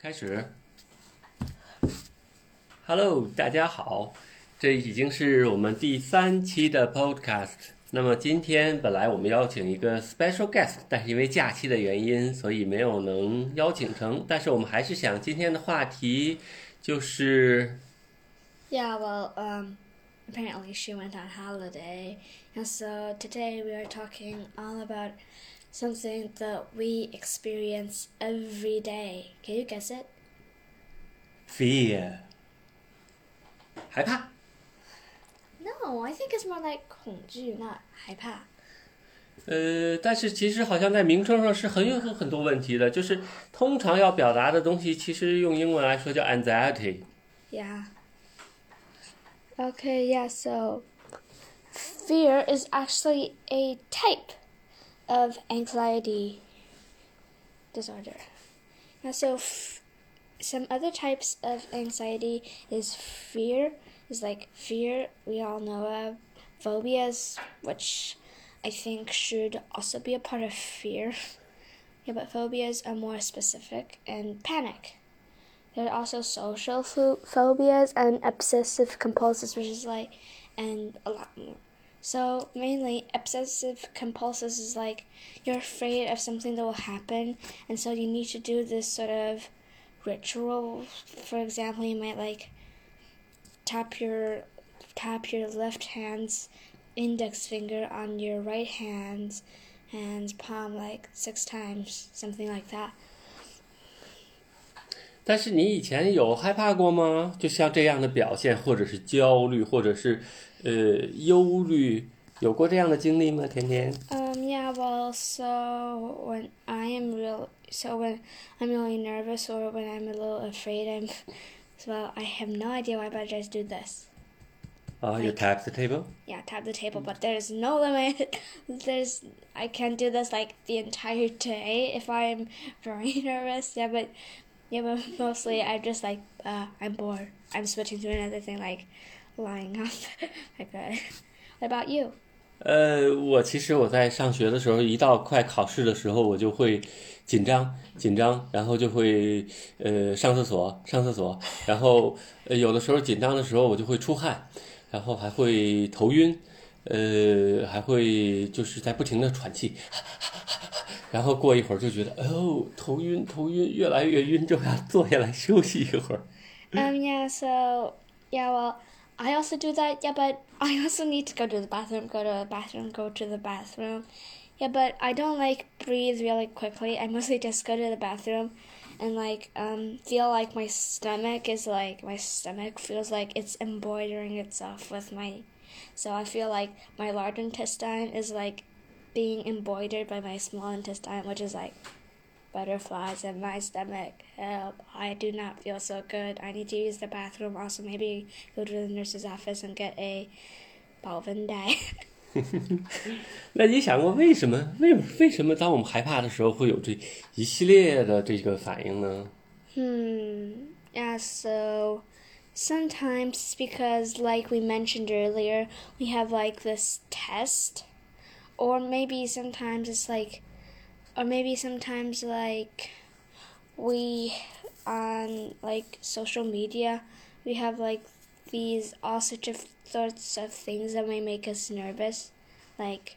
开始。Hello，大家好，这已经是我们第三期的 Podcast。那么今天本来我们邀请一个 special guest，但是因为假期的原因，所以没有能邀请成。但是我们还是想今天的话题就是。 Yeah, well, um, apparently she went on holiday, and so today we are talking all about something that we experience every day. Can you guess it? fear，害怕。 No, I think it's more like 恐惧, not 害怕.呃，但是其实好像在名称上是很有很多问题的，就是通常要表达的东西，其实用英文来说叫 anxiety。 Yeah. Okay, yeah, so fear is actually a type of anxiety disorder. Now, so some other types of anxiety is fear, is like fear we all know of, phobias, which I think should also be a part of fear. Yeah, but phobias are more specific, and panic. There are also social pho- phobias and obsessive compulsive, which is like, and a lot more. So mainly, obsessive compulsive is like you're afraid of something that will happen, and so you need to do this sort of ritual. For example, you might like tap your tap your left hand's index finger on your right hand's hand's palm like six times, something like that. 但是你以前有害怕过吗？就像这样的表现，或者是焦虑，或者是呃忧虑，有过这样的经历吗？甜甜？ Um, yeah, well, so when I am real, so when I'm really nervous or when I'm a little afraid, I'm, well, I have no idea why, but I just do this. 啊、y o u tap the table。 Yeah, tap the table, but there's no limit. There's, I can do this like the entire day if I'm very nervous. Yeah, but, yeah, but mostly I just like, I'm bored. I'm switching to another thing like lying up like that. What about you? 呃，我其实我在上学的时候，一到快考试的时候，我就会紧张紧张，然后就会呃上厕所上厕所，然后呃有的时候紧张的时候我就会出汗，然后还会头晕，呃还会就是在不停的喘气，然后过一会儿就觉得哦头晕头晕越来越晕，就要坐下来休息一会儿。 Um, yeah, so, yeah, well, I also do that, yeah, but I also need to go to the bathroom, go to the bathroom, go to the bathroom. Yeah, but I don't like breathe really quickly. I mostly just go to the bathroom and like um feel like my stomach is like my stomach feels like it's embroidering itself with my so I feel like my large intestine is like being embroidered by my small intestine, which is like butterflies in my stomach. Help. I do not feel so good. I need to use the bathroom. Also, maybe go to the nurse's office and get a 保温袋. 那你想过为什么为为什么当我们害怕的时候会有这一系列的这个反应呢？ hmm. Yeah, so sometimes because, like we mentioned earlier, we have like this test. Or maybe sometimes it's like, or maybe sometimes like we on like social media we have like these all such of sorts of things that may make us nervous like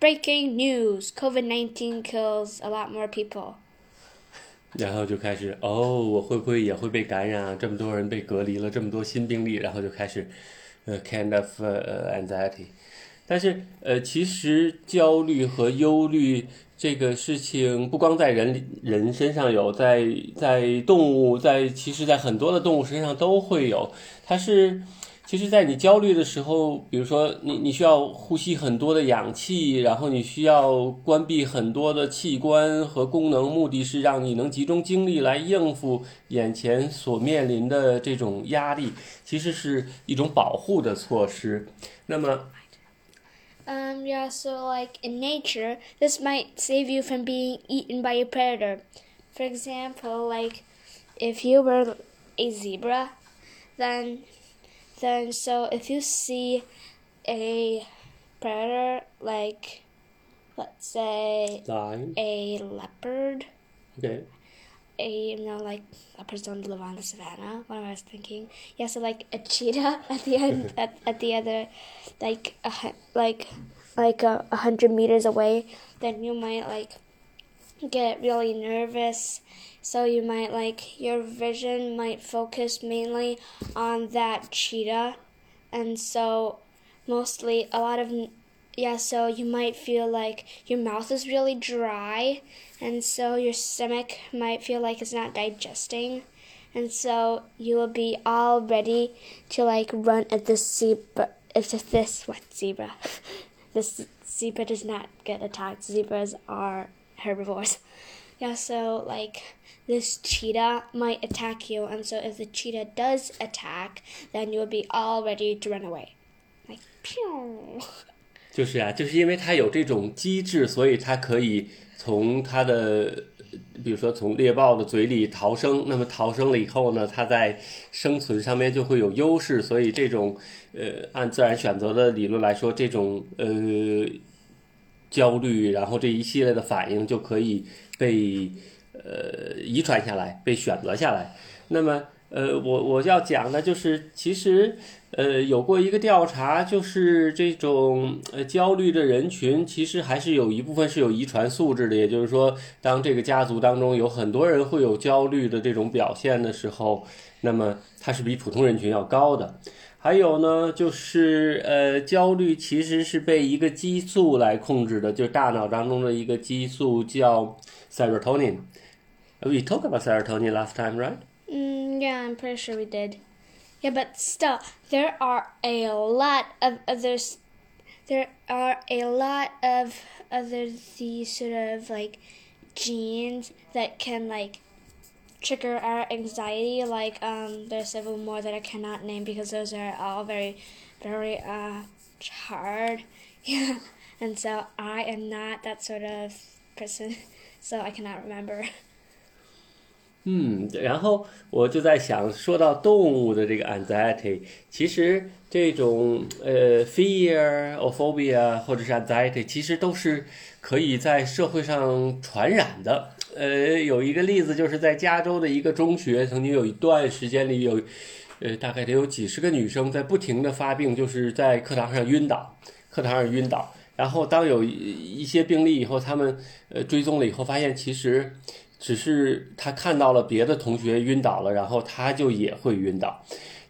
breaking news covid-19 kills a lot more people 然后就开始哦，我会不会也会被感染啊？这么多人被隔离了，这么多新病例，然后就开始呃 kind of 呃 anxiety。 但是呃，其实焦虑和忧虑这个事情，不光在人人身上有，在在动物，在其实，在很多的动物身上都会有。它是其实，在你焦虑的时候，比如说你你需要呼吸很多的氧气，然后你需要关闭很多的器官和功能，目的是让你能集中精力来应付眼前所面临的这种压力，其实是一种保护的措施。那么，Um, yeah, so like in nature, this might save you from being eaten by a predator. For example, like if you were a zebra, then then so if you see a predator like let's say a leopard,，OK，a you know like a person live on the savannah. What I was thinking, yeah. So like a cheetah at the end at, at the other, like a, like like a, a hundred meters away, then you might like get really nervous. So you might like your vision might focus mainly on that cheetah, and so mostly a lot of yeah. So you might feel like your mouth is really dry, and so your stomach might feel like it's not digesting. And so you will be all ready to like run at this zebra. If this what zebra, this zebra does not get attacked. Zebras are herbivores. Yeah, so like this cheetah might attack you, and so if the cheetah does attack, then you will be all ready to run away. Like pew. 就是啊，就是因为它有这种机制，所以它可以从它的，比如说从猎豹的嘴里逃生。那么逃生了以后呢，它在生存上面就会有优势。所以这种，呃，按自然选择的理论来说，这种呃焦虑，然后这一系列的反应就可以被呃遗传下来，被选择下来。那么呃，我我要讲的就是，其实呃有过一个调查，就是这种呃焦虑的人群，其实还是有一部分是有遗传素质的。也就是说，当这个家族当中有很多人会有焦虑的这种表现的时候，那么它是比普通人群要高的。还有呢，就是呃，焦虑其实是被一个激素来控制的，就是大脑当中的一个激素叫 serotonin。We talked about serotonin last time, right? Mm, yeah, I'm pretty sure we did. Yeah, but still, there are a lot of others. There are a lot of other these sort of like genes that can like trigger our anxiety. Like um, there's several more that I cannot name because those are all very, very uh hard. Yeah, and so I am not that sort of person, so I cannot remember. 嗯，然后我就在想，说到动物的这个 anxiety，其实这种呃 fear or phobia 或者是 anxiety，其实都是可以在社会上传染的。呃，有一个例子就是在加州的一个中学，曾经有一段时间里有，呃，大概得有几十个女生在不停的发病，就是在课堂上晕倒，课堂上晕倒。然后当有一些病例以后，他们呃追踪了以后，发现其实。只是他看到了别的同学晕倒了，然后他就也会晕倒。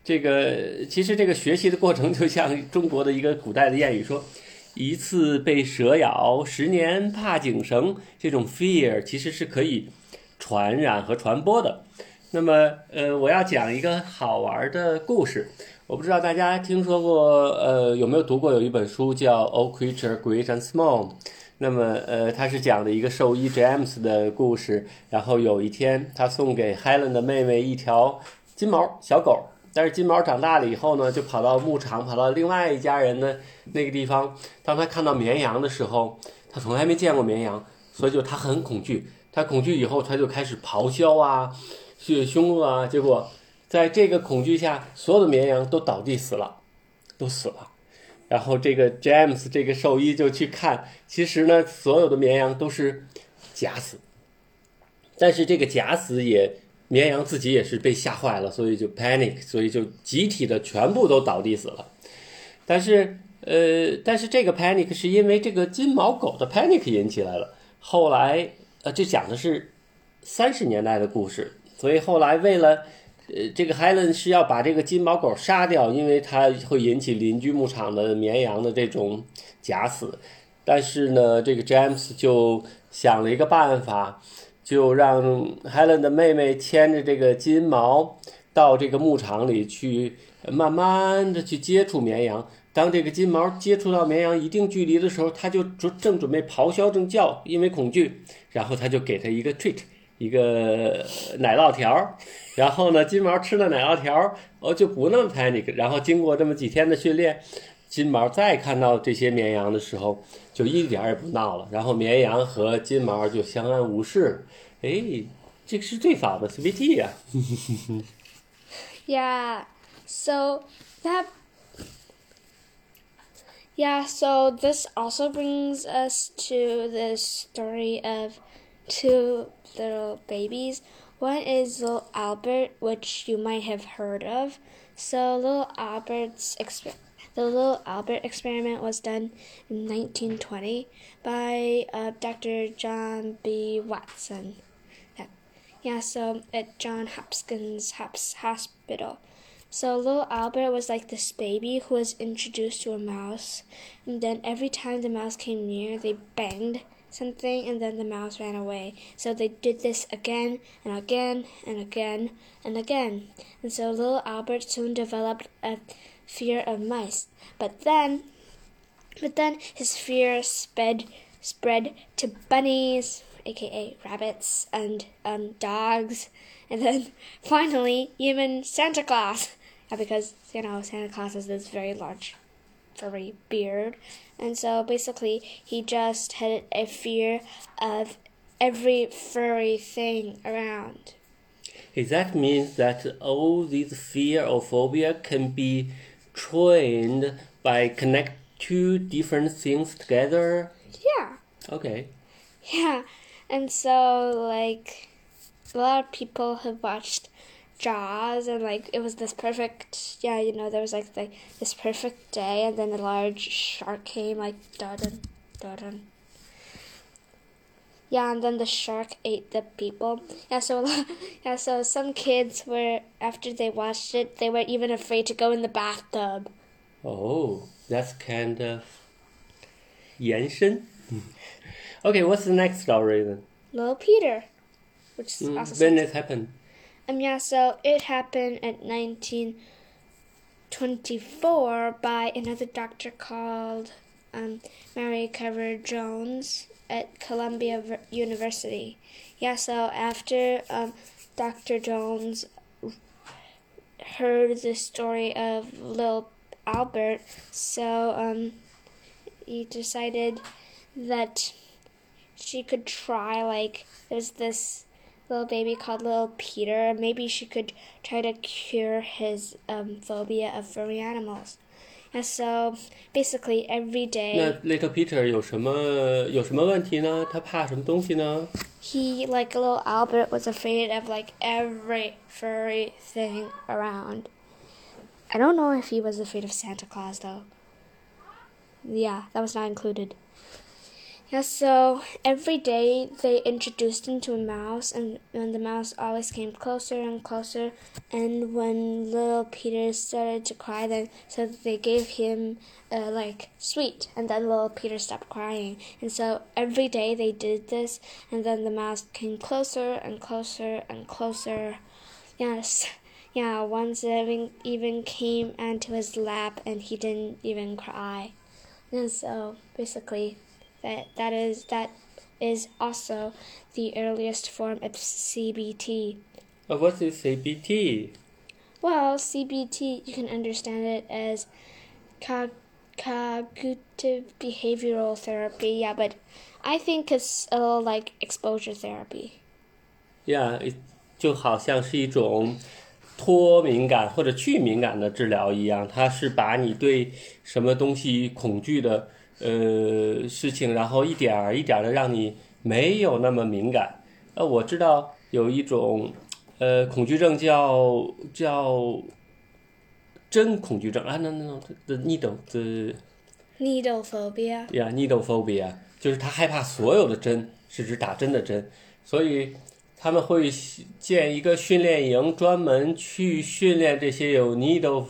这个其实这个学习的过程就像中国的一个古代的谚语说：“一次被蛇咬，十年怕井绳。”这种 fear 其实是可以传染和传播的。那么，呃，我要讲一个好玩的故事。我不知道大家听说过，呃，有没有读过有一本书叫《All Creature Great and Small》。那么，呃，他是讲的一个兽医 James 的故事。然后有一天，他送给 Helen 的妹妹一条金毛小狗。但是金毛长大了以后呢，就跑到牧场，跑到另外一家人的那个地方。当他看到绵羊的时候，他从来没见过绵羊，所以就他很恐惧。他恐惧以后，他就开始咆哮啊，去凶怒啊。结果在这个恐惧下，所有的绵羊都倒地死了，都死了。然后这个 James 这个兽医就去看，其实呢，所有的绵羊都是假死，但是这个假死也绵羊自己也是被吓坏了，所以就 panic，所以就集体的全部都倒地死了。但是呃，但是这个 panic 是因为这个金毛狗的 panic 引起来了。后来呃，这讲的是三十年代的故事，所以后来为了呃，这个 Helen 是要把这个金毛狗杀掉，因为它会引起邻居牧场的绵羊的这种假死。但是呢，这个 James 就想了一个办法，就让 Helen 的妹妹牵着这个金毛到这个牧场里去，慢慢的去接触绵羊。当这个金毛接触到绵羊一定距离的时候，它就正正准备咆哮正叫，因为恐惧。然后他就给它一个 treat，一个奶酪条。然后呢，金毛吃了奶酪条，哦就不那么 panic。然后经过这么几天的训练，金毛再看到这些绵羊的时候，就一点也不闹了。然后绵羊和金毛就相安无事。哎，这个是最早的 CVT 呀、Yeah. So that Yeah, so this also brings us to the story of two little babies. One is Little Albert, which you might have heard of. So Little Albert's exper- the Little Albert experiment was done in 1920 by uh, Dr. John B. Watson. Yeah, yeah so at John Hopkins Hospital. So little Albert was like this baby who was introduced to a mouse, and then every time the mouse came near, they banged something, and then the mouse ran away. So they did this again and again and again and again, and so little Albert soon developed a fear of mice. But then, but then his fear spread spread to bunnies, aka rabbits, and um, dogs, and then finally even Santa Claus. Because you know Santa Claus is this very large furry beard, and so basically he just had a fear of every furry thing around. Is that means that all these fear or phobia can be trained by connect two different things together? Yeah. Okay. Yeah, and so like a lot of people have watched Jaws, and like it was this perfect. Yeah, you know, there was like the, this perfect day, and then a large shark came, like dun dun. Yeah, and then the shark ate the people. Yeah, so yeah, so some kids were after they watched it, they were even afraid to go in the bathtub. Oh, that's kind of 延伸. Okay, what's the next story then? Little Peter, which is Mm, also when it happened? Um, yeah, so it happened at 1924 by another doctor called um, Mary Cover Jones at Columbia Ver- University. Yeah, so after um, Dr. Jones heard the story of little Albert, so um, he decided that she could try, like, there's this little baby called Little Peter. Maybe she could try to cure his um, phobia of furry animals. And so basically every 那 day Little Peter 有什么有什么问题呢？他怕什么东西呢？ he, like little Albert, was afraid of like every furry thing around. I don't know if he was afraid of Santa Claus though. Yeah, that was not included. Yeah, so every day they introduced him to a mouse, and, and the mouse always came closer and closer. And when little Peter started to cry, then so they gave him uh, like sweet, and then little Peter stopped crying. And so every day they did this, and then the mouse came closer and closer and closer. Yes, yeah. Once even even came onto his lap, and he didn't even cry. And so basically that that is that is also the earliest form of CBT. Uh, what is CBT? Well, CBT you can understand it as cog- cognitive behavioral therapy. Yeah, but I think it's a little like exposure therapy. Yeah, it- 就好像是一种脱敏感或者去敏感的治疗一样，它是把你对什么东西恐惧的 呃事情，然后一点儿一点儿的让你没有那么敏感。呃，我知道有一种呃恐惧症叫叫真恐惧症啊，no no no the needle the Needle phobia. yeah needle phobia，就是他害怕所有的针，是指打针的针，所以他们会建一个训练营，专门去训练这些有 needle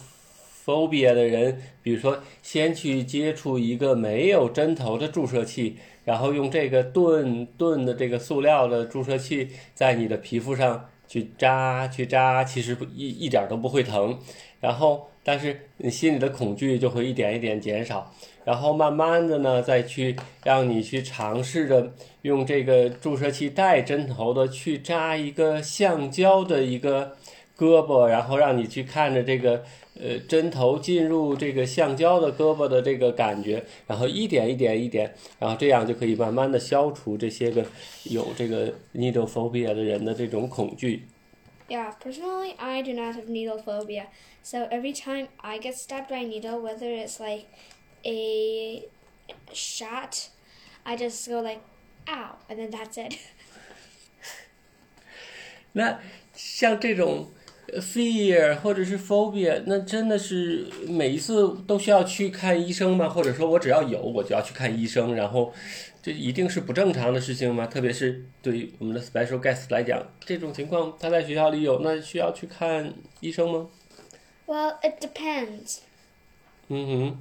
phobia 的人，比如说先去接触一个没有针头的注射器，然后用这个钝钝的这个塑料的注射器在你的皮肤上去扎去扎，其实一一点都不会疼，然后但是你心里的恐惧就会一点一点减少。然后慢慢的呢，再去让你去尝试着用这个注射器带针头的去扎一个橡胶的一个胳膊，然后让你去看着这个呃针头进入这个橡胶的胳膊的这个感觉，然后一点一点一点，然后这样就可以慢慢的消除这些个有这个 needle phobia 的人的这种恐惧。 Yeah, personally, I do not have needle phobia. So every time I get stabbed by a needle, whether it's like a shot, I just go like, ow, and then that's it. 那像这种 Fear 或者是 phobia，那真的是每一次都需要去看医生吗？或者说我只要有我就要去看医生，然后这一定是不正常的事情吗？特别是对于我们的 special guest 来讲，这种情况他在学校里有，那需要去看医生吗？Well, it depends. 嗯哼，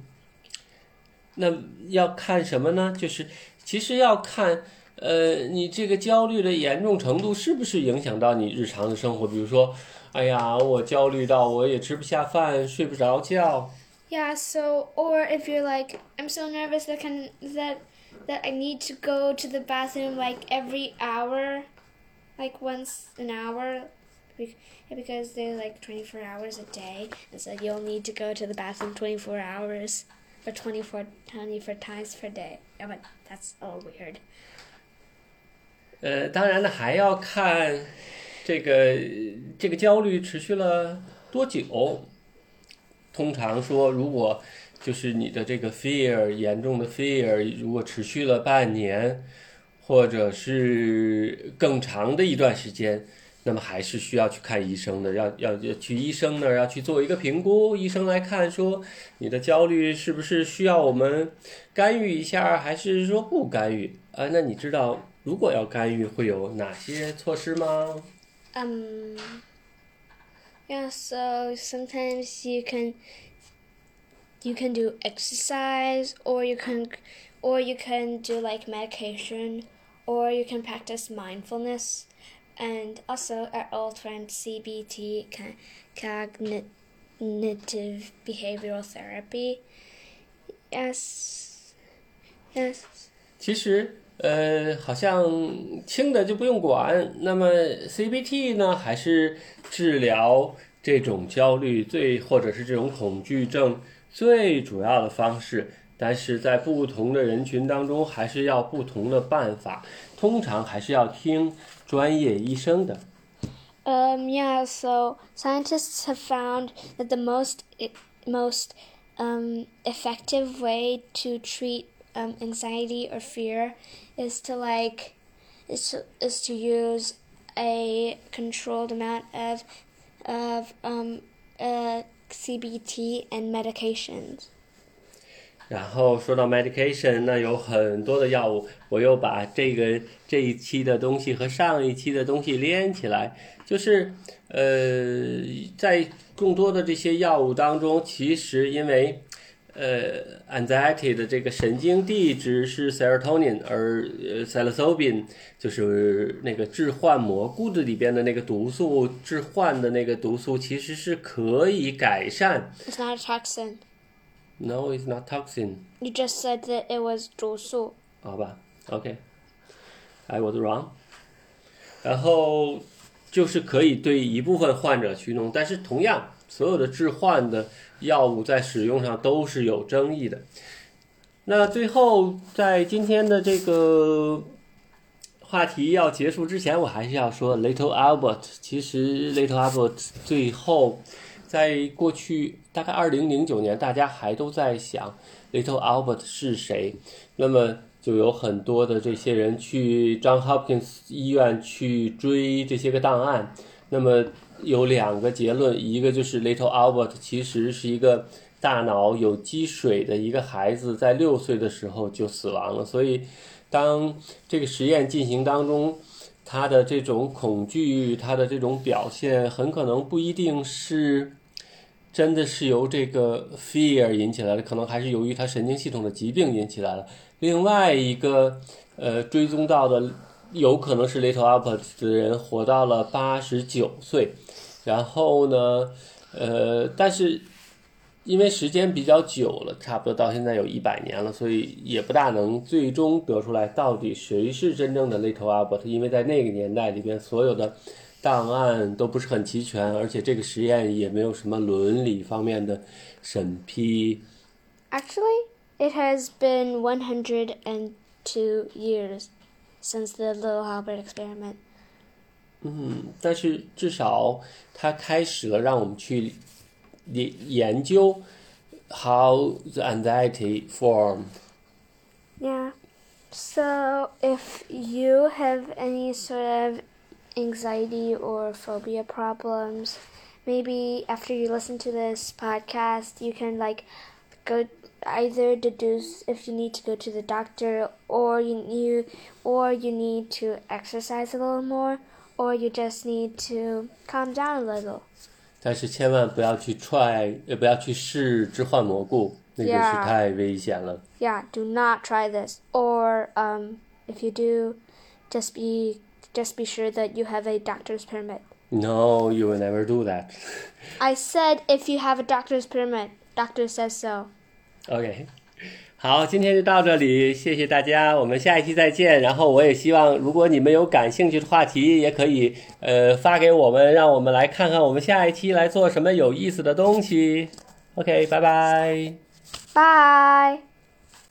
那要看什么呢？就是其实要看，呃，你这个焦虑的严重程度是不是影响到你日常的生活？比如说，哎呀，我焦虑到我也吃不下饭，睡不着觉。 Yeah, so or if you're like I'm so nervous that can that that I need to go to the bathroom like every hour, like once an hour be- because they're like 24 hours a day and so you'll need to go to the bathroom 24 hours or 24 24 times per day. Yeah, but that's all weird. 呃，当然呢，还要看 这个这个焦虑持续了多久。通常说，如果就是你的这个 fear 严重的 fear，如果持续了半年，或者是更长的一段时间，那么还是需要去看医生的。要要去医生那儿要去做一个评估，医生来看说你的焦虑是不是需要我们干预一下，还是说不干预啊？那你知道如果要干预会有哪些措施吗？Um yeah, so sometimes you can you can do exercise or you can or you can do like medication or you can practice mindfulness and also our old friend CBT cognitive behavioral therapy. Yes. Yes. 其实，呃，好像轻的就不用管。那么 CBT 呢，还是治疗这种焦虑最或者是这种恐惧症最主要的方式。但是在不同的人群当中，还是要不同的办法。通常还是要听专业医生的。 Um, yeah, so scientists have found that the most e- most um, effective way to treat um, anxiety or fear is to like is to, is to use a controlled amount of of um, uh, CBT and medications. 然后说到 medication，那有很多的药物，我又把这个这一期的东西和上一期的东西连起来，就是呃，在众多的这些药物当中，其实因为 呃 anxiety 的这个神经递质是 serotonin，而呃 psilocybin 就是那个致幻蘑菇的里边的那个毒素，致幻的那个毒素其实是可以改善。 It's not a toxin. No, it's not toxin. You just said that it was 毒素.好吧，OK，I was wrong。然后 就是可以对一部分患者去弄，但是同样，所有的致幻的药物在使用上都是有争议的。那最后，在今天的这个话题要结束之前，我还是要说，Little Albert。其实，Little Albert 最后在过去大概二零零九年，大家还都在想 Little Albert 是谁。那么就有很多的这些人去 John Hopkins 医院去追这些个档案。那么有两个结论，一个就是 Little Albert 其实是一个大脑有积水的一个孩子，在六岁的时候就死亡了。所以，当这个实验进行当中，他的这种恐惧，他的这种表现，很可能不一定是真的是由这个 fear 引起来的，可能还是由于他神经系统的疾病引起来了。另外一个，呃，追踪到的有可能是 Little Albert 的人活到了八十九岁，然后呢，呃，但是因为时间比较久了，差不多到现在有一百年了，所以也不大能最终得出来到底谁是真正的 Little Albert，因为在那个年代里边所有的档案都不是很齐全，而且这个实验也没有什么伦理方面的审批。Actually, It has been 102 years since the Little Albert experiment. 嗯，但是至少它开始了让我们去研研究 how the anxiety formed. Yeah. So if you have any sort of anxiety or phobia problems, maybe after you listen to this podcast, you can like go either deduce if you need to go to the doctor or you, you or you need to exercise a little more or you just need to calm down a little. 但是千万不要去 try，也不要去试致幻蘑菇，那个是太危险了。Yeah, do not try this. Or um, if you do, just be just be sure that you have a doctor's permit. No, you will never do that. I said if you have a doctor's permit, doctor says so. OK，好，今天就到这里，谢谢大家，我们下一期再见。然后我也希望，如果你们有感兴趣的话题，也可以呃发给我们，让我们来看看我们下一期来做什么有意思的东西。OK，拜拜。拜